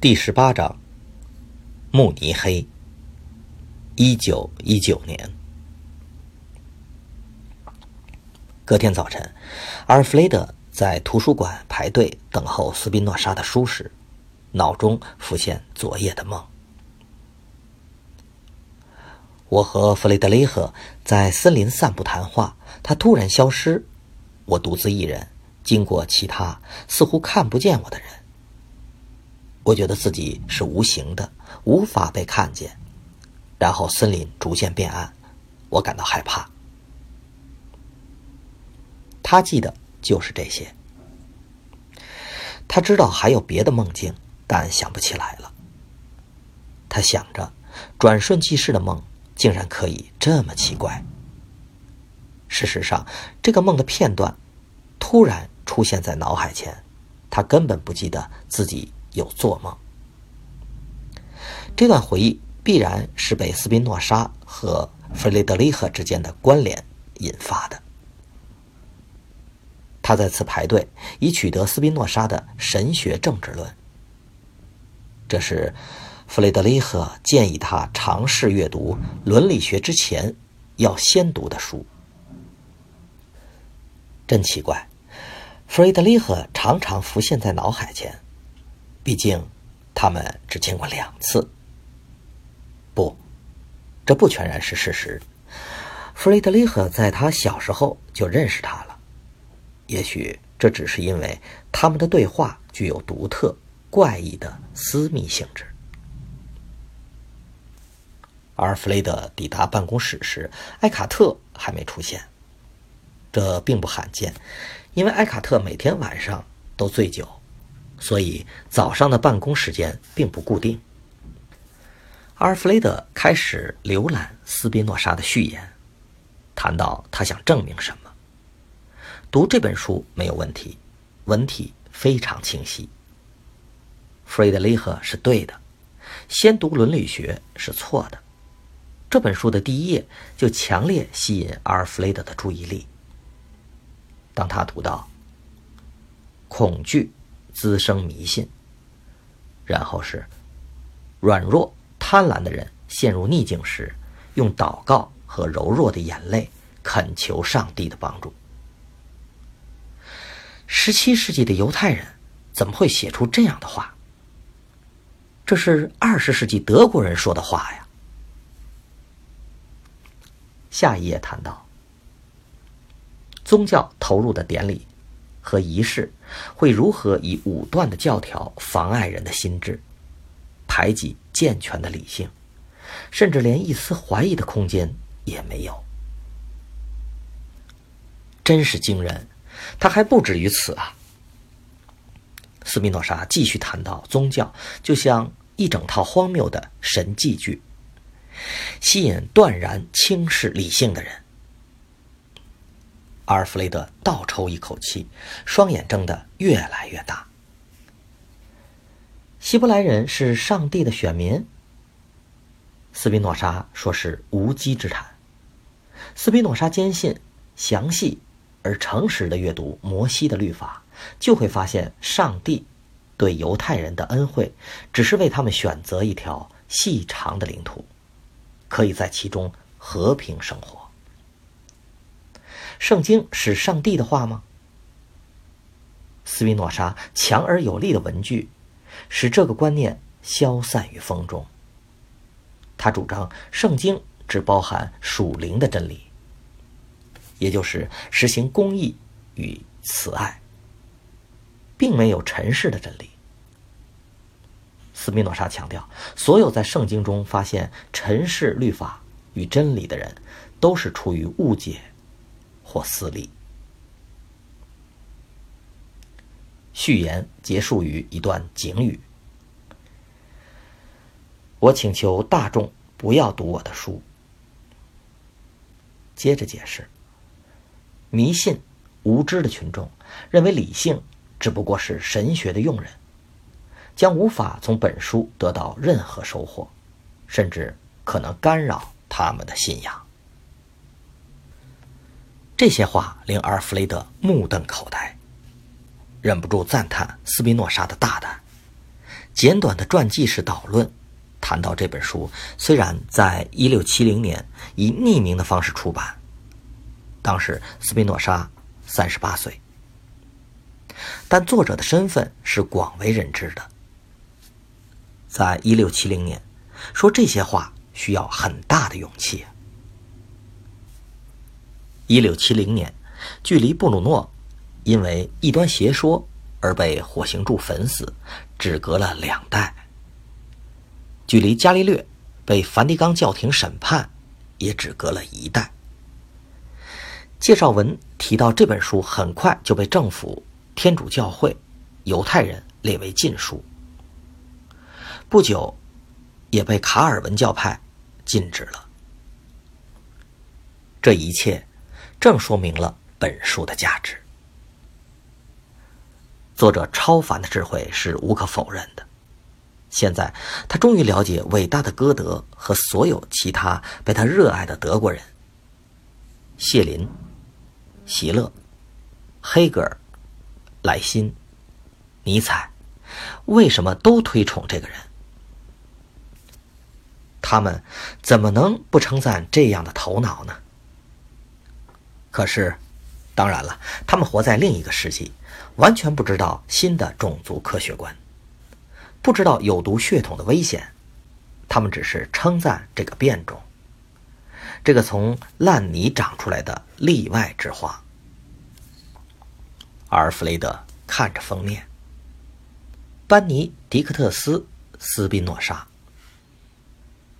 第十八章，慕尼黑，一九一九年。隔天早晨，阿尔弗雷德在图书馆排队等候斯宾诺莎的书时，脑中浮现昨夜的梦。我和弗雷德雷赫在森林散步谈话，他突然消失，我独自一人经过其他似乎看不见我的人。我觉得自己是无形的，无法被看见。然后森林逐渐变暗，我感到害怕。他记得就是这些。他知道还有别的梦境，但想不起来了。他想着，转瞬即逝的梦竟然可以这么奇怪。事实上，这个梦的片段突然出现在脑海前，他根本不记得自己。有做梦，这段回忆必然是被斯宾诺莎和弗雷德里赫之间的关联引发的。他在此排队，以取得斯宾诺莎的神学政治论。这是弗雷德里赫建议他尝试阅读伦理学之前要先读的书。真奇怪，弗雷德里赫常常浮现在脑海前。毕竟，他们只见过两次。不，这不全然是事实。弗雷德里赫在他小时候就认识他了。也许这只是因为他们的对话具有独特、怪异的私密性质。而弗雷德抵达办公室时，埃卡特还没出现。这并不罕见，因为埃卡特每天晚上都醉酒。所以早上的办公时间并不固定。阿尔弗雷德开始浏览斯宾诺莎的序言，谈到他想证明什么。读这本书没有问题，文体非常清晰。弗雷德里赫是对的，先读伦理学是错的。这本书的第一页就强烈吸引阿尔弗雷德的注意力。当他读到恐惧。滋生迷信，然后是软弱贪婪的人陷入逆境时，用祷告和柔弱的眼泪恳求上帝的帮助。十七世纪的犹太人怎么会写出这样的话？这是二十世纪德国人说的话呀。下一页谈到宗教投入的典礼。和仪式会如何以武断的教条妨碍人的心智，排挤健全的理性，甚至连一丝怀疑的空间也没有？真是惊人！他还不止于此啊！斯宾诺莎继续谈到，宗教就像一整套荒谬的神迹剧，吸引断然轻视理性的人。阿尔弗雷德倒抽一口气，双眼睁得越来越大。希伯来人是上帝的选民。斯宾诺莎说是无稽之谈。斯宾诺莎坚信，详细而诚实的阅读摩西的律法，就会发现上帝对犹太人的恩惠，只是为他们选择一条细长的领土，可以在其中和平生活。圣经是上帝的话吗？斯宾诺莎强而有力的文句，使这个观念消散于风中。他主张圣经只包含属灵的真理，也就是实行公义与慈爱，并没有尘世的真理。斯宾诺莎强调，所有在圣经中发现尘世律法与真理的人，都是出于误解或私利。序言结束于一段警语：“我请求大众不要读我的书。”接着解释：迷信、无知的群众认为理性只不过是神学的用人，将无法从本书得到任何收获，甚至可能干扰他们的信仰。这些话令阿尔弗雷德目瞪口呆。忍不住赞叹斯宾诺莎的大胆。简短的传记式导论谈到这本书，虽然在1670年以匿名的方式出版，当时斯宾诺莎38岁，但作者的身份是广为人知的。在1670年，说这些话需要很大的勇气。1670年，距离布鲁诺。因为异端邪说而被火刑柱焚死，只隔了两代；距离伽利略被梵蒂冈教廷审判，也只隔了一代。介绍文提到这本书很快就被政府、天主教会、犹太人列为禁书，不久也被卡尔文教派禁止了。这一切正说明了本书的价值。作者超凡的智慧是无可否认的。现在，他终于了解伟大的歌德和所有其他被他热爱的德国人——谢林、席勒、黑格尔、莱辛、尼采，为什么都推崇这个人。他们怎么能不称赞这样的头脑呢？可是，当然了，他们活在另一个世纪。完全不知道新的种族科学观，不知道有毒血统的危险，他们只是称赞这个变种，这个从烂泥长出来的例外之花。阿尔弗雷德看着封面，班尼迪克特斯·斯宾诺莎。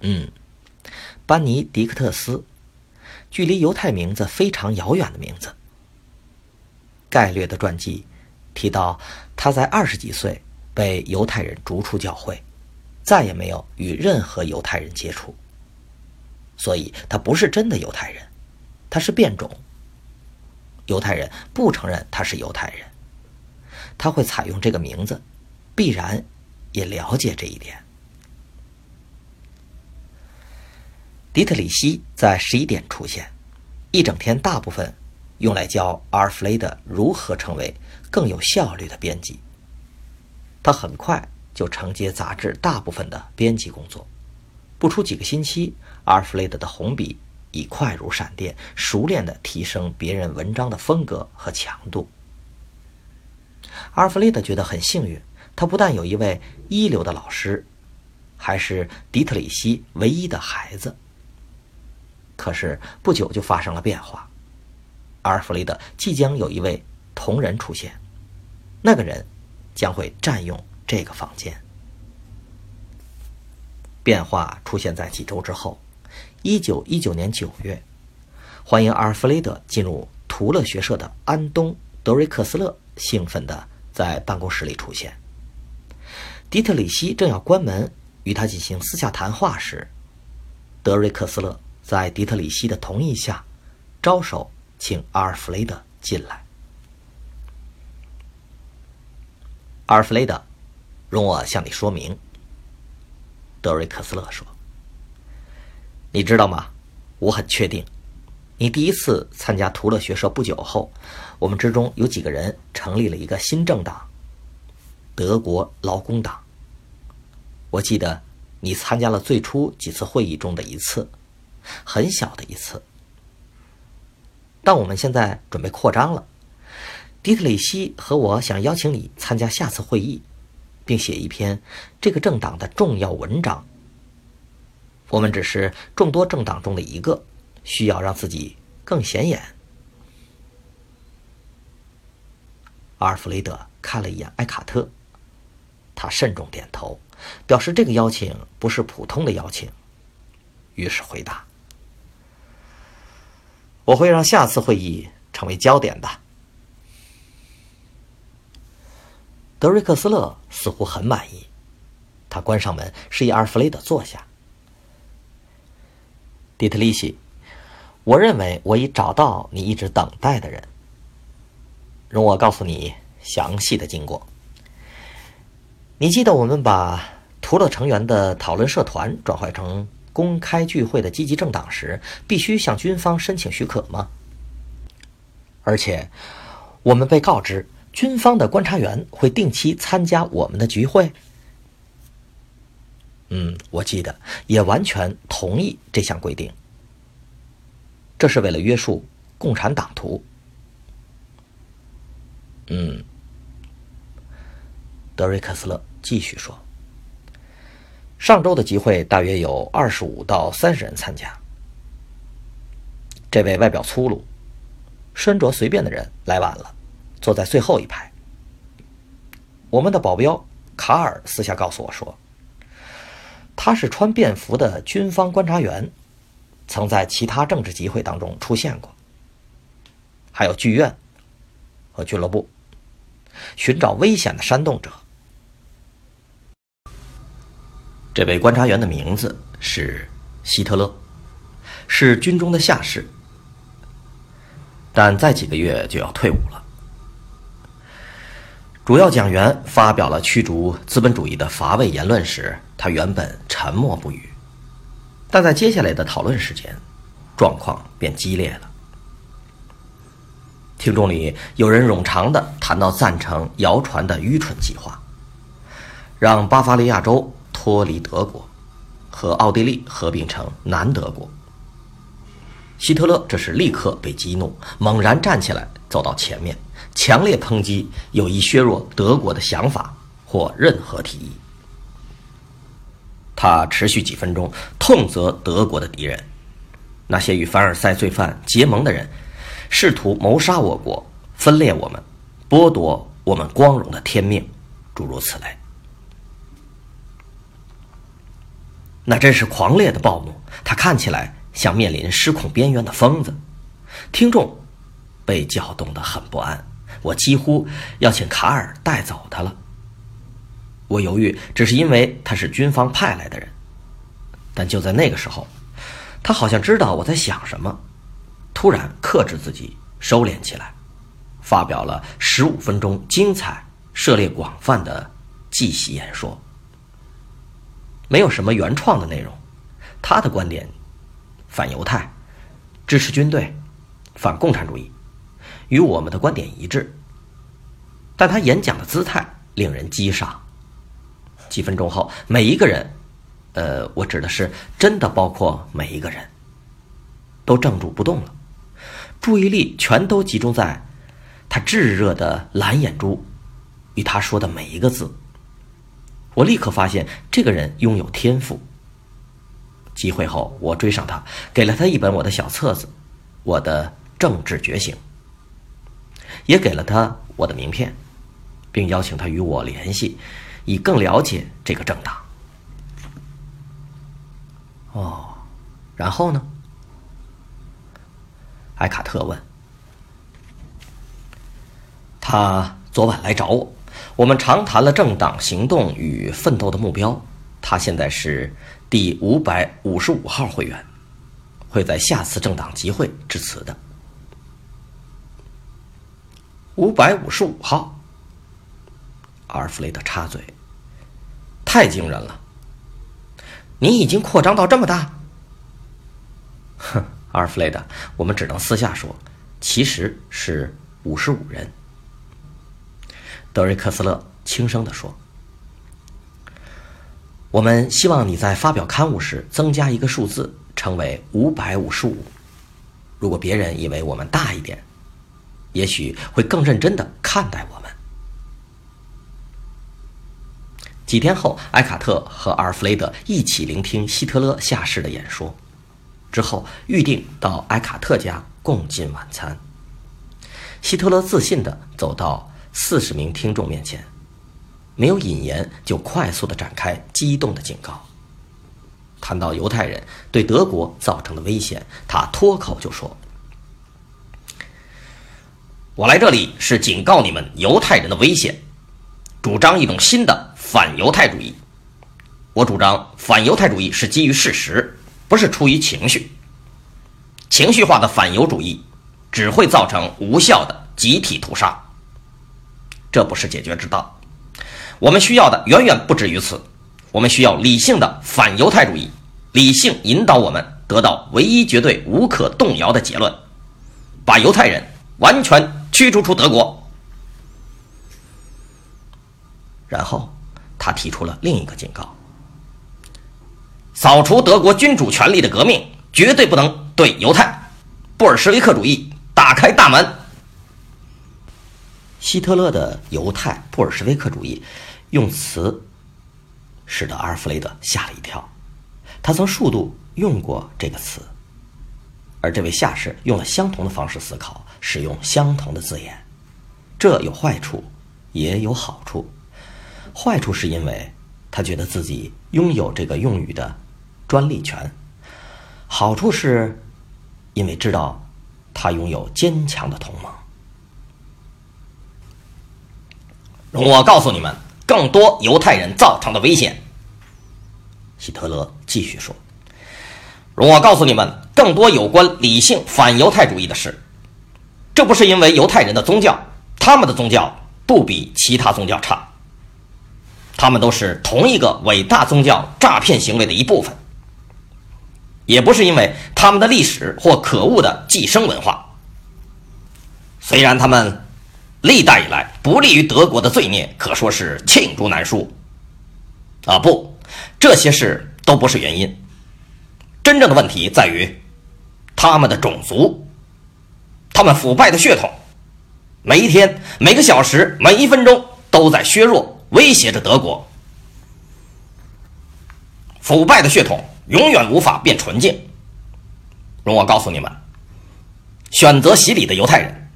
嗯，班尼迪克特斯，距离犹太名字非常遥远的名字。概略的传记。提到他在二十几岁被犹太人逐出教会，再也没有与任何犹太人接触，所以他不是真的犹太人，他是变种。犹太人不承认他是犹太人，他会采用这个名字，必然也了解这一点。迪特里希在十一点出现，一整天大部分用来教阿尔弗雷德如何成为。更有效率的编辑，他很快就承接杂志大部分的编辑工作。不出几个星期，阿尔弗雷德的红笔已快如闪电，熟练地提升别人文章的风格和强度。阿尔弗雷德觉得很幸运，他不但有一位一流的老师，还是迪特里希唯一的孩子。可是不久就发生了变化，阿尔弗雷德即将有一位同人出现。那个人将会占用这个房间。变化出现在几周之后，一九一九年九月，欢迎阿尔弗雷德进入图勒学社的安东·德瑞克斯勒兴奋地在办公室里出现。迪特里希正要关门与他进行私下谈话时，德瑞克斯勒在迪特里希的同意下，招手请阿尔弗雷德进来。阿尔弗雷德，容我向你说明。”德瑞克斯勒说，“你知道吗？我很确定，你第一次参加图勒学社不久后，我们之中有几个人成立了一个新政党——德国劳工党。我记得你参加了最初几次会议中的一次，很小的一次。但我们现在准备扩张了。”迪特里希和我想邀请你参加下次会议，并写一篇这个政党的重要文章。我们只是众多政党中的一个，需要让自己更显眼。阿尔弗雷德看了一眼艾卡特，他慎重点头，表示这个邀请不是普通的邀请，于是回答：“我会让下次会议成为焦点的。德瑞克斯勒似乎很满意，他关上门，示意阿尔弗雷德坐下。迪特利希，我认为我已找到你一直等待的人。容我告诉你详细的经过。你记得我们把图勒成员的讨论社团转换成公开聚会的积极政党时，必须向军方申请许可吗？而且，我们被告知。军方的观察员会定期参加我们的聚会。嗯，我记得，也完全同意这项规定。这是为了约束共产党徒。嗯，德瑞克斯勒继续说：“上周的集会大约有二十五到三十人参加。这位外表粗鲁、身着随便的人来晚了。”坐在最后一排。我们的保镖卡尔私下告诉我说，他是穿便服的军方观察员，曾在其他政治集会当中出现过，还有剧院和俱乐部，寻找危险的煽动者。这位观察员的名字是希特勒，是军中的下士，但再几个月就要退伍了。主要讲员发表了驱逐资本主义的乏味言论时，他原本沉默不语，但在接下来的讨论时间，状况便激烈了。听众里有人冗长的谈到赞成谣传的愚蠢计划，让巴伐利亚州脱离德国，和奥地利合并成南德国。希特勒这时立刻被激怒，猛然站起来，走到前面。强烈抨击有意削弱德国的想法或任何提议。他持续几分钟，痛责德国的敌人，那些与凡尔赛罪犯结盟的人，试图谋杀我国，分裂我们，剥夺我们光荣的天命，诸如此类。那真是狂烈的暴怒，他看起来像面临失控边缘的疯子。听众被搅动得很不安。我几乎要请卡尔带走他了。我犹豫，只是因为他是军方派来的人。但就在那个时候，他好像知道我在想什么，突然克制自己，收敛起来，发表了十五分钟精彩、涉猎广泛的记习演说。没有什么原创的内容，他的观点反犹太，支持军队，反共产主义。与我们的观点一致，但他演讲的姿态令人激赏。几分钟后，每一个人，呃，我指的是真的包括每一个人，都怔住不动了，注意力全都集中在他炙热的蓝眼珠与他说的每一个字。我立刻发现这个人拥有天赋。集会后，我追上他，给了他一本我的小册子，《我的政治觉醒》。也给了他我的名片，并邀请他与我联系，以更了解这个政党。哦，然后呢？埃卡特问。他昨晚来找我，我们长谈了政党行动与奋斗的目标。他现在是第五百五十五号会员，会在下次政党集会致辞的。五百五十五号，阿尔弗雷德插嘴：“太惊人了！你已经扩张到这么大。”哼，阿尔弗雷德，我们只能私下说，其实是五十五人。”德瑞克斯勒轻声的说：“我们希望你在发表刊物时增加一个数字，成为五百五十五。如果别人以为我们大一点。”也许会更认真的看待我们。几天后，埃卡特和阿尔弗雷德一起聆听希特勒下士的演说，之后预定到埃卡特家共进晚餐。希特勒自信的走到四十名听众面前，没有引言就快速的展开激动的警告。谈到犹太人对德国造成的危险，他脱口就说。我来这里是警告你们犹太人的危险，主张一种新的反犹太主义。我主张反犹太主义是基于事实，不是出于情绪。情绪化的反犹主义只会造成无效的集体屠杀，这不是解决之道。我们需要的远远不止于此，我们需要理性的反犹太主义，理性引导我们得到唯一绝对无可动摇的结论，把犹太人完全。驱逐出德国，然后他提出了另一个警告：扫除德国君主权力的革命绝对不能对犹太、布尔什维克主义打开大门。希特勒的犹太布尔什维克主义用词使得阿尔弗雷德吓了一跳，他曾数度用过这个词，而这位下士用了相同的方式思考。使用相同的字眼，这有坏处，也有好处。坏处是因为他觉得自己拥有这个用语的专利权；好处是，因为知道他拥有坚强的同盟。容我告诉你们，更多犹太人造成的危险。希特勒继续说：“容我告诉你们，更多有关理性反犹太主义的事。”这不是因为犹太人的宗教，他们的宗教不比其他宗教差。他们都是同一个伟大宗教诈骗行为的一部分。也不是因为他们的历史或可恶的寄生文化。虽然他们历代以来不利于德国的罪孽可说是罄竹难书。啊，不，这些事都不是原因。真正的问题在于他们的种族。他们腐败的血统，每一天、每个小时、每一分钟都在削弱、威胁着德国。腐败的血统永远无法变纯净。容我告诉你们，选择洗礼的犹太人，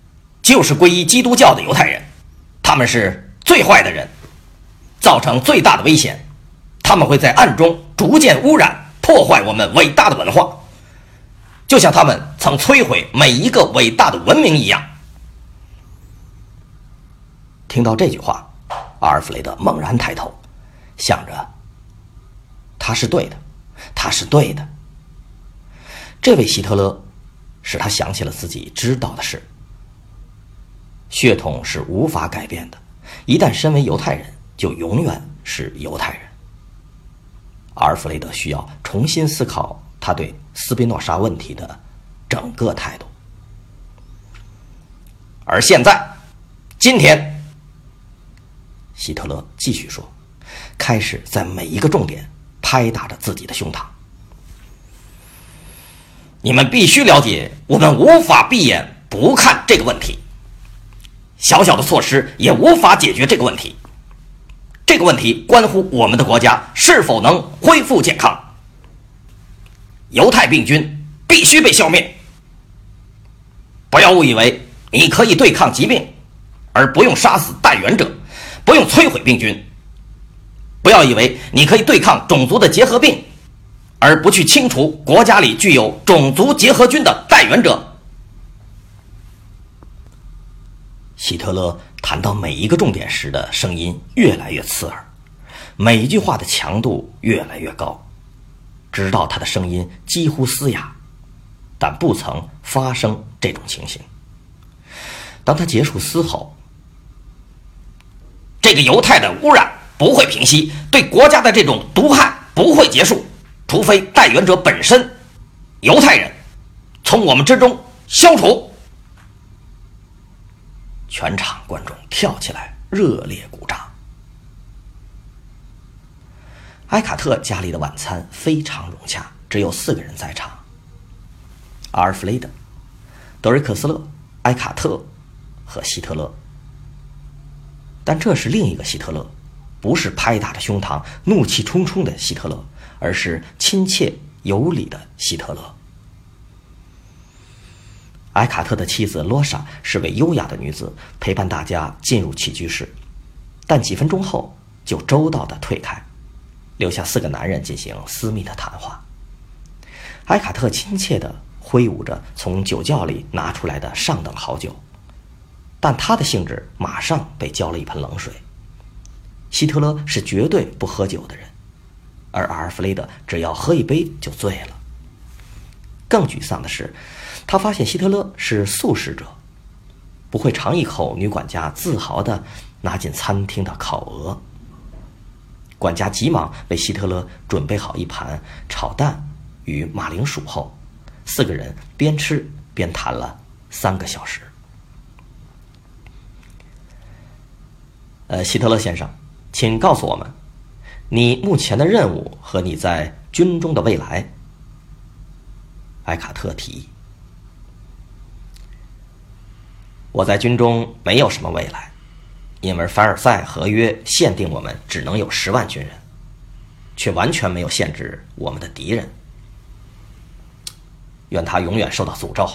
就是皈依基督教的犹太人，他们是最坏的人，造成最大的危险。他们会在暗中逐渐污染、破坏我们伟大的文化。就像他们曾摧毁每一个伟大的文明一样。听到这句话，阿尔弗雷德猛然抬头，想着：“他是对的，他是对的。”这位希特勒使他想起了自己知道的事：血统是无法改变的，一旦身为犹太人，就永远是犹太人。阿尔弗雷德需要重新思考。他对斯宾诺莎问题的整个态度，而现在，今天，希特勒继续说，开始在每一个重点拍打着自己的胸膛。你们必须了解，我们无法闭眼不看这个问题。小小的措施也无法解决这个问题。这个问题关乎我们的国家是否能恢复健康。犹太病菌必须被消灭！不要误以为你可以对抗疾病，而不用杀死带源者，不用摧毁病菌。不要以为你可以对抗种族的结核病，而不去清除国家里具有种族结核菌的带源者。希特勒谈到每一个重点时的声音越来越刺耳，每一句话的强度越来越高。直到他的声音几乎嘶哑，但不曾发生这种情形。当他结束嘶吼，这个犹太的污染不会平息，对国家的这种毒害不会结束，除非代源者本身，犹太人，从我们之中消除。全场观众跳起来，热烈鼓掌。埃卡特家里的晚餐非常融洽，只有四个人在场：阿尔弗雷德、德瑞克斯勒、埃卡特和希特勒。但这是另一个希特勒，不是拍打着胸膛、怒气冲冲的希特勒，而是亲切有礼的希特勒。埃卡特的妻子罗莎是位优雅的女子，陪伴大家进入起居室，但几分钟后就周到的退开。留下四个男人进行私密的谈话。埃卡特亲切地挥舞着从酒窖里拿出来的上等好酒，但他的兴致马上被浇了一盆冷水。希特勒是绝对不喝酒的人，而阿尔弗雷德只要喝一杯就醉了。更沮丧的是，他发现希特勒是素食者，不会尝一口女管家自豪地拿进餐厅的烤鹅。管家急忙为希特勒准备好一盘炒蛋与马铃薯后，四个人边吃边谈了三个小时。呃，希特勒先生，请告诉我们，你目前的任务和你在军中的未来。埃卡特提议：“我在军中没有什么未来。”因为凡尔赛合约限定我们只能有十万军人，却完全没有限制我们的敌人。愿他永远受到诅咒。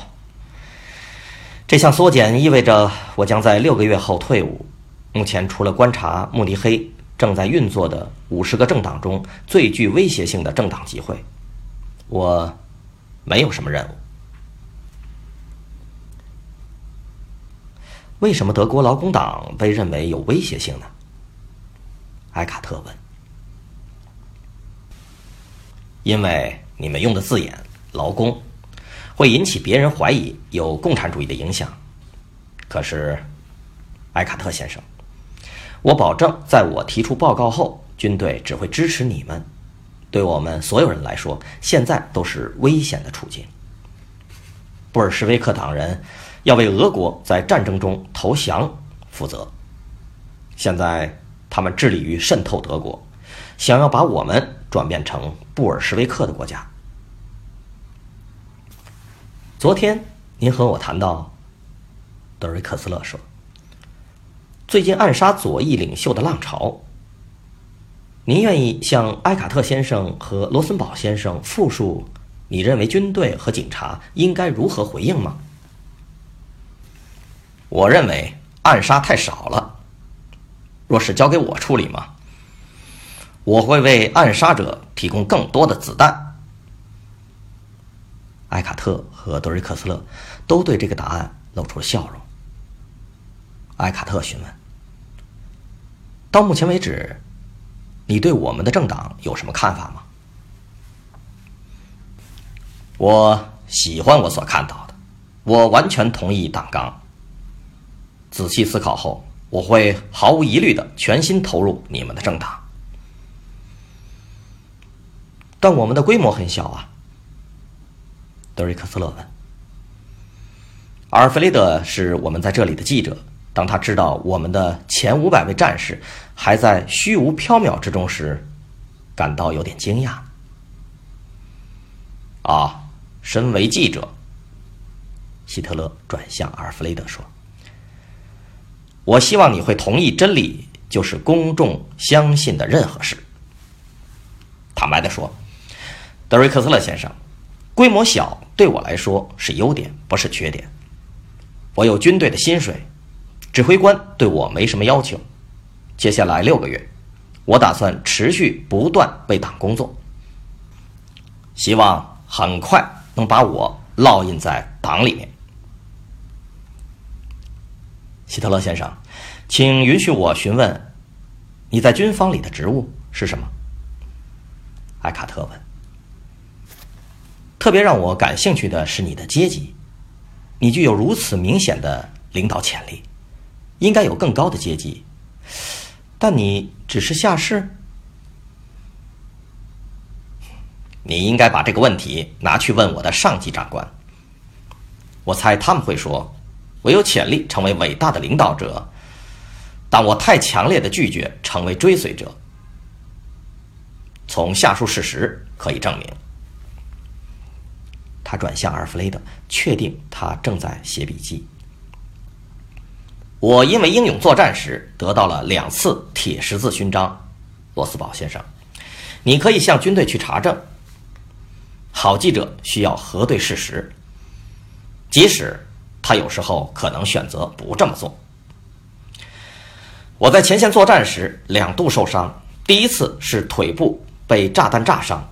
这项缩减意味着我将在六个月后退伍。目前，除了观察慕尼黑正在运作的五十个政党中最具威胁性的政党集会，我没有什么任务。为什么德国劳工党被认为有威胁性呢？埃卡特问。因为你们用的字眼“劳工”会引起别人怀疑有共产主义的影响。可是，埃卡特先生，我保证，在我提出报告后，军队只会支持你们。对我们所有人来说，现在都是危险的处境。布尔什维克党人。要为俄国在战争中投降负责。现在他们致力于渗透德国，想要把我们转变成布尔什维克的国家。昨天您和我谈到，德瑞克斯勒说，最近暗杀左翼领袖的浪潮。您愿意向埃卡特先生和罗森堡先生复述你认为军队和警察应该如何回应吗？我认为暗杀太少了。若是交给我处理嘛，我会为暗杀者提供更多的子弹。埃卡特和德瑞克斯勒都对这个答案露出了笑容。埃卡特询问：“到目前为止，你对我们的政党有什么看法吗？”我喜欢我所看到的，我完全同意党纲。仔细思考后，我会毫无疑虑的全心投入你们的政党。但我们的规模很小啊，德瑞克斯勒问。阿尔弗雷德是我们在这里的记者，当他知道我们的前五百位战士还在虚无缥缈之中时，感到有点惊讶。啊，身为记者，希特勒转向阿尔弗雷德说。我希望你会同意，真理就是公众相信的任何事。坦白的说，德瑞克斯勒先生，规模小对我来说是优点，不是缺点。我有军队的薪水，指挥官对我没什么要求。接下来六个月，我打算持续不断为党工作，希望很快能把我烙印在党里面。希特勒先生，请允许我询问，你在军方里的职务是什么？埃卡特问。特别让我感兴趣的是你的阶级，你具有如此明显的领导潜力，应该有更高的阶级，但你只是下士。你应该把这个问题拿去问我的上级长官，我猜他们会说。我有潜力成为伟大的领导者，但我太强烈的拒绝成为追随者。从下述事实可以证明。他转向阿尔弗雷德，确定他正在写笔记。我因为英勇作战时得到了两次铁十字勋章，罗斯堡先生，你可以向军队去查证。好记者需要核对事实，即使。他有时候可能选择不这么做。我在前线作战时两度受伤，第一次是腿部被炸弹炸伤。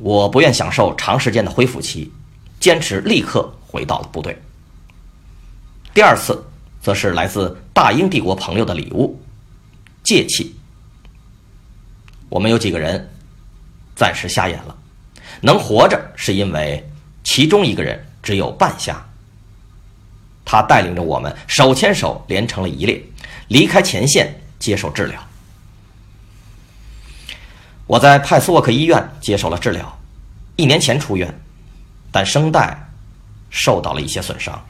我不愿享受长时间的恢复期，坚持立刻回到了部队。第二次则是来自大英帝国朋友的礼物——戒器。我们有几个人暂时瞎眼了，能活着是因为其中一个人只有半瞎。他带领着我们手牵手连成了一列，离开前线接受治疗。我在派斯沃克医院接受了治疗，一年前出院，但声带受到了一些损伤。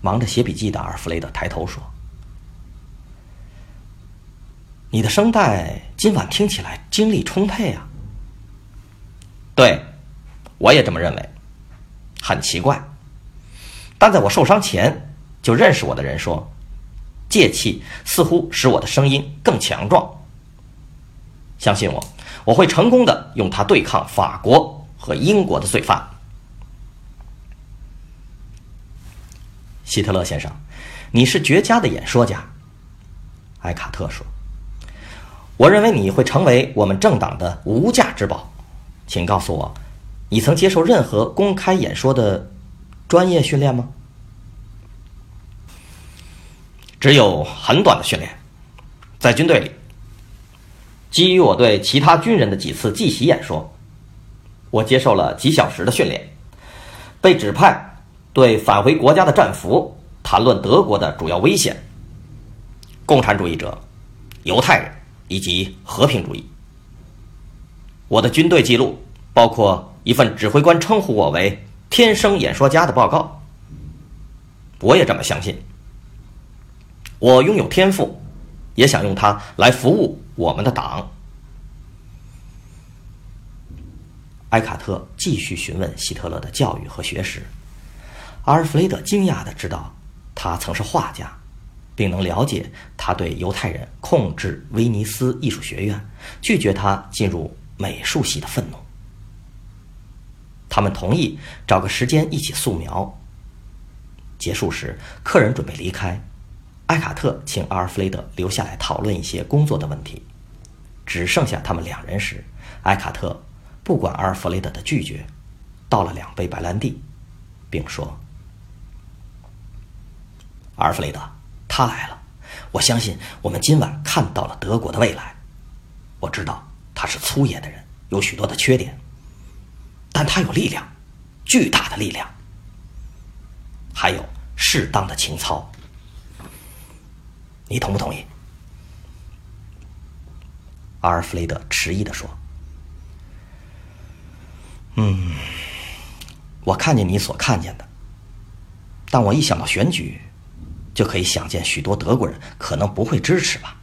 忙着写笔记的阿尔弗雷德抬头说：“你的声带今晚听起来精力充沛啊。”“对，我也这么认为。很奇怪，但在我受伤前就认识我的人说，戒气似乎使我的声音更强壮。相信我，我会成功的用它对抗法国和英国的罪犯。”希特勒先生，你是绝佳的演说家。埃卡特说：“我认为你会成为我们政党的无价之宝。请告诉我，你曾接受任何公开演说的专业训练吗？”“只有很短的训练，在军队里。基于我对其他军人的几次即席演说，我接受了几小时的训练，被指派。”对返回国家的战俘谈论德国的主要危险：共产主义者、犹太人以及和平主义。我的军队记录包括一份指挥官称呼我为“天生演说家”的报告。我也这么相信。我拥有天赋，也想用它来服务我们的党。埃卡特继续询问希特勒的教育和学识。阿尔弗雷德惊讶地知道，他曾是画家，并能了解他对犹太人控制威尼斯艺术学院、拒绝他进入美术系的愤怒。他们同意找个时间一起素描。结束时，客人准备离开，埃卡特请阿尔弗雷德留下来讨论一些工作的问题。只剩下他们两人时，埃卡特不管阿尔弗雷德的拒绝，倒了两杯白兰地，并说。阿尔弗雷德，他来了。我相信我们今晚看到了德国的未来。我知道他是粗野的人，有许多的缺点，但他有力量，巨大的力量，还有适当的情操。你同不同意？阿尔弗雷德迟疑的说：“嗯，我看见你所看见的，但我一想到选举。”就可以想见，许多德国人可能不会支持吧？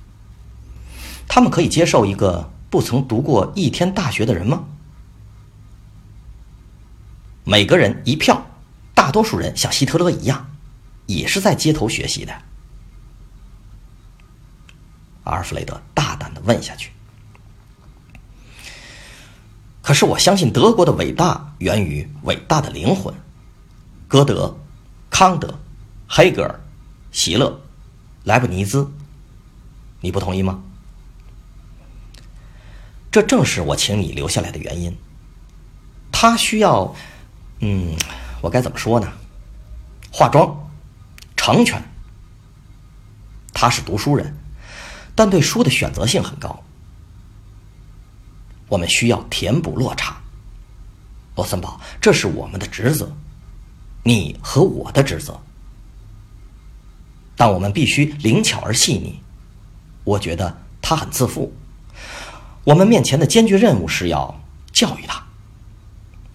他们可以接受一个不曾读过一天大学的人吗？每个人一票，大多数人像希特勒一样，也是在街头学习的。阿尔弗雷德大胆的问下去。可是我相信，德国的伟大源于伟大的灵魂，歌德、康德、黑格尔。席勒、莱布尼兹，你不同意吗？这正是我请你留下来的原因。他需要，嗯，我该怎么说呢？化妆，成全。他是读书人，但对书的选择性很高。我们需要填补落差，罗森堡，这是我们的职责，你和我的职责。但我们必须灵巧而细腻。我觉得他很自负。我们面前的艰巨任务是要教育他，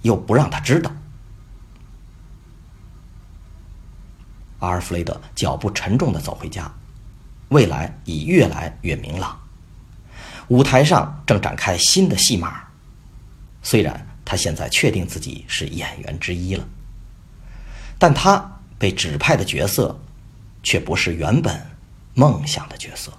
又不让他知道。阿尔弗雷德脚步沉重的走回家，未来已越来越明朗。舞台上正展开新的戏码。虽然他现在确定自己是演员之一了，但他被指派的角色。却不是原本梦想的角色。